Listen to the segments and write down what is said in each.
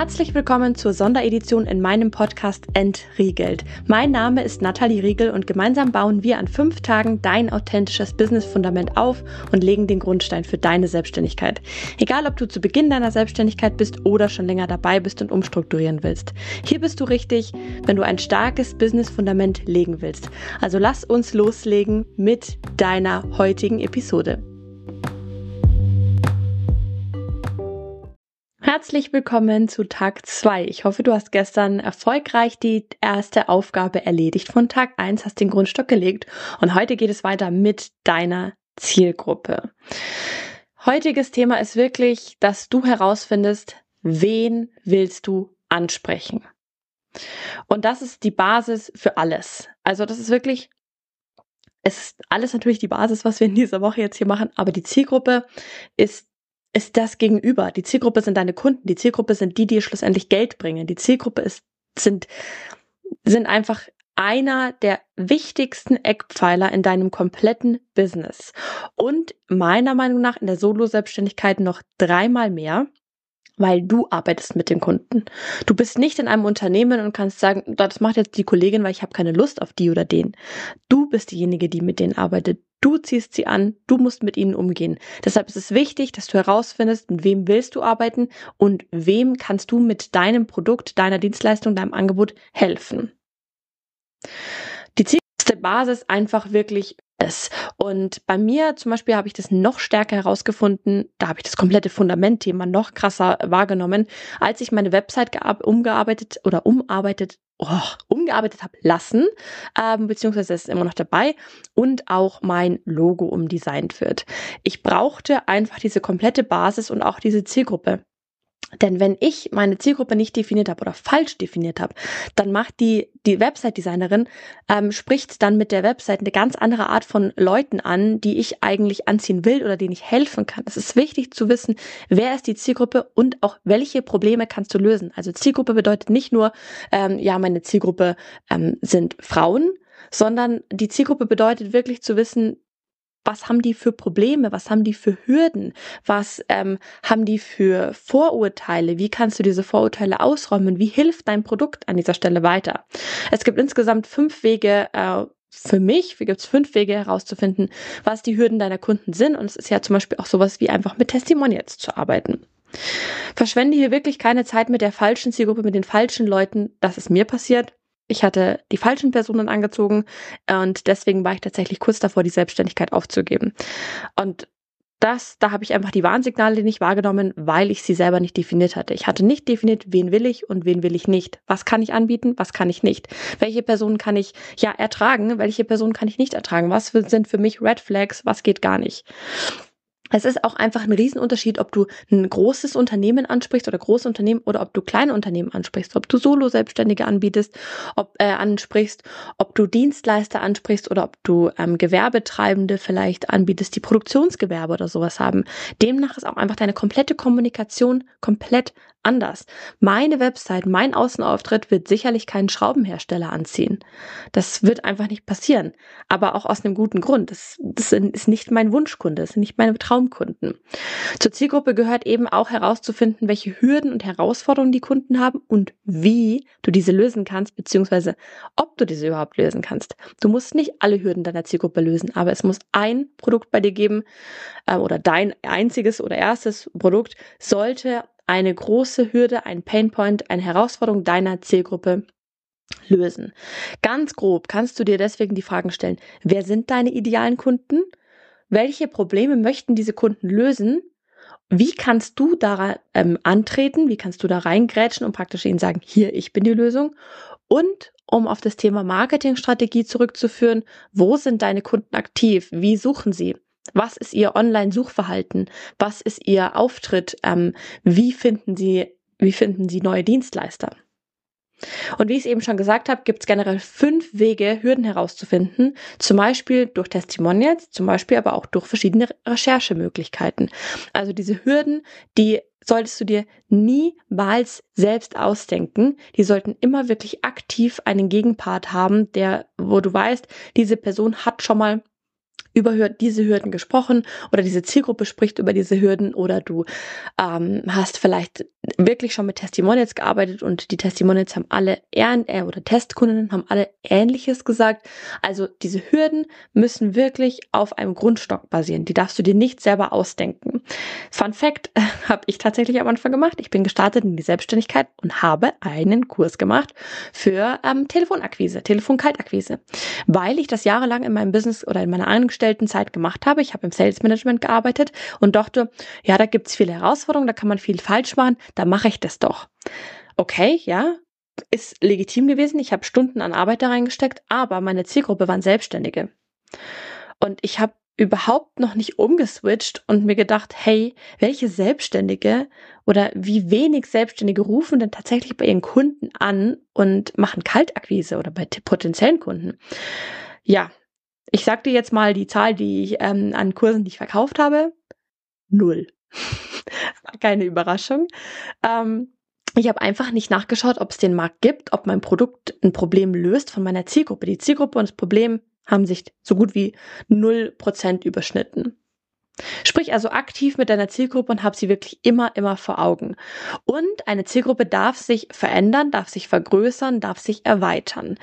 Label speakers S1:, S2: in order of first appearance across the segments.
S1: Herzlich willkommen zur Sonderedition in meinem Podcast Entriegelt. Mein Name ist Nathalie Riegel und gemeinsam bauen wir an fünf Tagen dein authentisches Business-Fundament auf und legen den Grundstein für deine Selbstständigkeit. Egal, ob du zu Beginn deiner Selbstständigkeit bist oder schon länger dabei bist und umstrukturieren willst. Hier bist du richtig, wenn du ein starkes Business-Fundament legen willst. Also lass uns loslegen mit deiner heutigen Episode. Herzlich willkommen zu Tag 2. Ich hoffe, du hast gestern erfolgreich die erste Aufgabe erledigt von Tag 1, hast den Grundstock gelegt und heute geht es weiter mit deiner Zielgruppe. Heutiges Thema ist wirklich, dass du herausfindest, wen willst du ansprechen. Und das ist die Basis für alles. Also das ist wirklich es ist alles natürlich die Basis, was wir in dieser Woche jetzt hier machen, aber die Zielgruppe ist ist das Gegenüber. Die Zielgruppe sind deine Kunden. Die Zielgruppe sind die, die schlussendlich Geld bringen. Die Zielgruppe ist, sind, sind einfach einer der wichtigsten Eckpfeiler in deinem kompletten Business. Und meiner Meinung nach in der Solo-Selbstständigkeit noch dreimal mehr, weil du arbeitest mit den Kunden. Du bist nicht in einem Unternehmen und kannst sagen, das macht jetzt die Kollegin, weil ich habe keine Lust auf die oder den. Du bist diejenige, die mit denen arbeitet. Du ziehst sie an, du musst mit ihnen umgehen. Deshalb ist es wichtig, dass du herausfindest, mit wem willst du arbeiten und wem kannst du mit deinem Produkt, deiner Dienstleistung, deinem Angebot helfen. Die zielste Basis einfach wirklich ist. Und bei mir zum Beispiel habe ich das noch stärker herausgefunden, da habe ich das komplette Fundament-Thema noch krasser wahrgenommen, als ich meine Website umgearbeitet oder umarbeitet oh, umgearbeitet habe lassen, ähm, beziehungsweise ist immer noch dabei und auch mein Logo umdesignt wird. Ich brauchte einfach diese komplette Basis und auch diese Zielgruppe. Denn wenn ich meine Zielgruppe nicht definiert habe oder falsch definiert habe, dann macht die, die Website-Designerin, ähm, spricht dann mit der Website eine ganz andere Art von Leuten an, die ich eigentlich anziehen will oder denen ich helfen kann. Es ist wichtig zu wissen, wer ist die Zielgruppe und auch welche Probleme kannst du lösen. Also Zielgruppe bedeutet nicht nur, ähm, ja, meine Zielgruppe ähm, sind Frauen, sondern die Zielgruppe bedeutet wirklich zu wissen, was haben die für Probleme, was haben die für Hürden, was ähm, haben die für Vorurteile, wie kannst du diese Vorurteile ausräumen, wie hilft dein Produkt an dieser Stelle weiter. Es gibt insgesamt fünf Wege, äh, für mich gibt es fünf Wege herauszufinden, was die Hürden deiner Kunden sind. Und es ist ja zum Beispiel auch sowas wie einfach mit Testimonials zu arbeiten. Verschwende hier wirklich keine Zeit mit der falschen Zielgruppe, mit den falschen Leuten. Das ist mir passiert ich hatte die falschen Personen angezogen und deswegen war ich tatsächlich kurz davor, die Selbstständigkeit aufzugeben. Und das, da habe ich einfach die Warnsignale nicht wahrgenommen, weil ich sie selber nicht definiert hatte. Ich hatte nicht definiert, wen will ich und wen will ich nicht. Was kann ich anbieten, was kann ich nicht. Welche Personen kann ich ja ertragen, welche Personen kann ich nicht ertragen. Was sind für mich Red Flags, was geht gar nicht. Es ist auch einfach ein Riesenunterschied, ob du ein großes Unternehmen ansprichst oder große Unternehmen oder ob du kleine Unternehmen ansprichst, ob du Solo-Selbstständige anbietest, ob äh, ansprichst, ob du Dienstleister ansprichst oder ob du ähm, Gewerbetreibende vielleicht anbietest, die Produktionsgewerbe oder sowas haben. Demnach ist auch einfach deine komplette Kommunikation komplett anders. Meine Website, mein Außenauftritt wird sicherlich keinen Schraubenhersteller anziehen. Das wird einfach nicht passieren. Aber auch aus einem guten Grund. Das, das ist nicht mein Wunschkunde, das sind nicht meine Traumkunden. Zur Zielgruppe gehört eben auch herauszufinden, welche Hürden und Herausforderungen die Kunden haben und wie du diese lösen kannst, beziehungsweise ob du diese überhaupt lösen kannst. Du musst nicht alle Hürden deiner Zielgruppe lösen, aber es muss ein Produkt bei dir geben äh, oder dein einziges oder erstes Produkt sollte eine große Hürde, ein Painpoint, eine Herausforderung deiner Zielgruppe lösen. Ganz grob kannst du dir deswegen die Fragen stellen, wer sind deine idealen Kunden? Welche Probleme möchten diese Kunden lösen? Wie kannst du da ähm, antreten? Wie kannst du da reingrätschen und praktisch ihnen sagen, hier, ich bin die Lösung? Und um auf das Thema Marketingstrategie zurückzuführen, wo sind deine Kunden aktiv? Wie suchen sie? Was ist Ihr Online-Suchverhalten? Was ist Ihr Auftritt? Ähm, wie finden Sie, wie finden Sie neue Dienstleister? Und wie ich es eben schon gesagt habe, gibt es generell fünf Wege, Hürden herauszufinden. Zum Beispiel durch Testimonials, zum Beispiel aber auch durch verschiedene Recherchemöglichkeiten. Also diese Hürden, die solltest du dir niemals selbst ausdenken. Die sollten immer wirklich aktiv einen Gegenpart haben, der, wo du weißt, diese Person hat schon mal über diese Hürden gesprochen oder diese Zielgruppe spricht über diese Hürden oder du ähm, hast vielleicht wirklich schon mit Testimonials gearbeitet und die Testimonials haben alle äh, oder Testkunden haben alle Ähnliches gesagt. Also diese Hürden müssen wirklich auf einem Grundstock basieren. Die darfst du dir nicht selber ausdenken. Fun Fact äh, habe ich tatsächlich am Anfang gemacht. Ich bin gestartet in die Selbstständigkeit und habe einen Kurs gemacht für ähm, Telefonakquise, Telefonkaltakquise, weil ich das jahrelang in meinem Business oder in meiner Angestelltenzeit gemacht habe. Ich habe im Sales Management gearbeitet und dachte, ja, da gibt's viele Herausforderungen, da kann man viel falsch machen, da mache ich das doch. Okay, ja, ist legitim gewesen. Ich habe Stunden an Arbeit da reingesteckt, aber meine Zielgruppe waren Selbstständige. Und ich habe überhaupt noch nicht umgeswitcht und mir gedacht, hey, welche Selbstständige oder wie wenig Selbstständige rufen denn tatsächlich bei ihren Kunden an und machen Kaltakquise oder bei potenziellen Kunden? Ja, ich sag dir jetzt mal die Zahl, die ich ähm, an Kursen, die ich verkauft habe. Null. Keine Überraschung. Ähm, ich habe einfach nicht nachgeschaut, ob es den Markt gibt, ob mein Produkt ein Problem löst von meiner Zielgruppe. Die Zielgruppe und das Problem haben sich so gut wie null Prozent überschnitten. Sprich also aktiv mit deiner Zielgruppe und hab sie wirklich immer, immer vor Augen. Und eine Zielgruppe darf sich verändern, darf sich vergrößern, darf sich erweitern.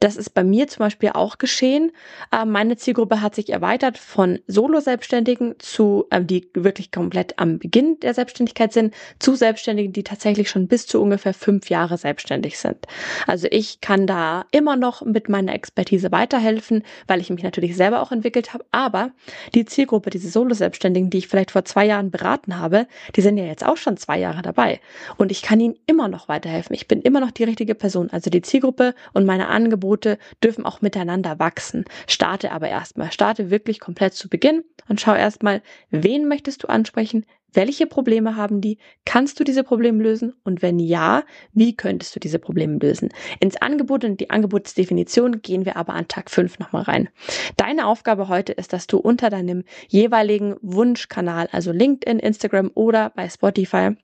S1: Das ist bei mir zum Beispiel auch geschehen. Ähm, meine Zielgruppe hat sich erweitert von Solo-Selbstständigen zu, ähm, die wirklich komplett am Beginn der Selbstständigkeit sind, zu Selbstständigen, die tatsächlich schon bis zu ungefähr fünf Jahre selbstständig sind. Also ich kann da immer noch mit meiner Expertise weiterhelfen, weil ich mich natürlich selber auch entwickelt habe. Aber die Zielgruppe, diese Solo Selbstständigen, die ich vielleicht vor zwei Jahren beraten habe, die sind ja jetzt auch schon zwei Jahre dabei. Und ich kann ihnen immer noch weiterhelfen. Ich bin immer noch die richtige Person. Also die Zielgruppe und meine Angebote dürfen auch miteinander wachsen. Starte aber erstmal. Starte wirklich komplett zu Beginn und schau erstmal, wen möchtest du ansprechen? Welche Probleme haben die? Kannst du diese Probleme lösen? Und wenn ja, wie könntest du diese Probleme lösen? Ins Angebot und die Angebotsdefinition gehen wir aber an Tag 5 nochmal rein. Deine Aufgabe heute ist, dass du unter deinem jeweiligen Wunschkanal, also LinkedIn, Instagram oder bei Spotify,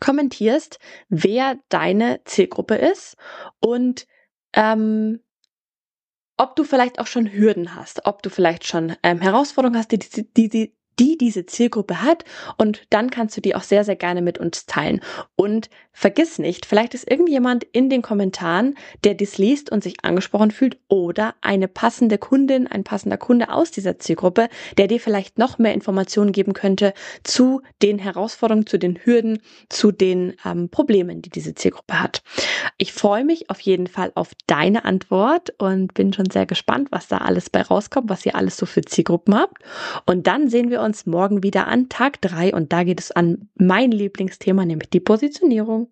S1: kommentierst, wer deine Zielgruppe ist und ähm, ob du vielleicht auch schon Hürden hast, ob du vielleicht schon ähm, Herausforderungen hast, die, die, die, die diese Zielgruppe hat und dann kannst du die auch sehr, sehr gerne mit uns teilen. Und vergiss nicht, vielleicht ist irgendjemand in den Kommentaren, der dies liest und sich angesprochen fühlt oder eine passende Kundin, ein passender Kunde aus dieser Zielgruppe, der dir vielleicht noch mehr Informationen geben könnte zu den Herausforderungen, zu den Hürden, zu den ähm, Problemen, die diese Zielgruppe hat. Ich freue mich auf jeden Fall auf deine Antwort und bin schon sehr gespannt, was da alles bei rauskommt, was ihr alles so für Zielgruppen habt. Und dann sehen wir uns morgen wieder an Tag drei und da geht es an mein Lieblingsthema, nämlich die Positionierung.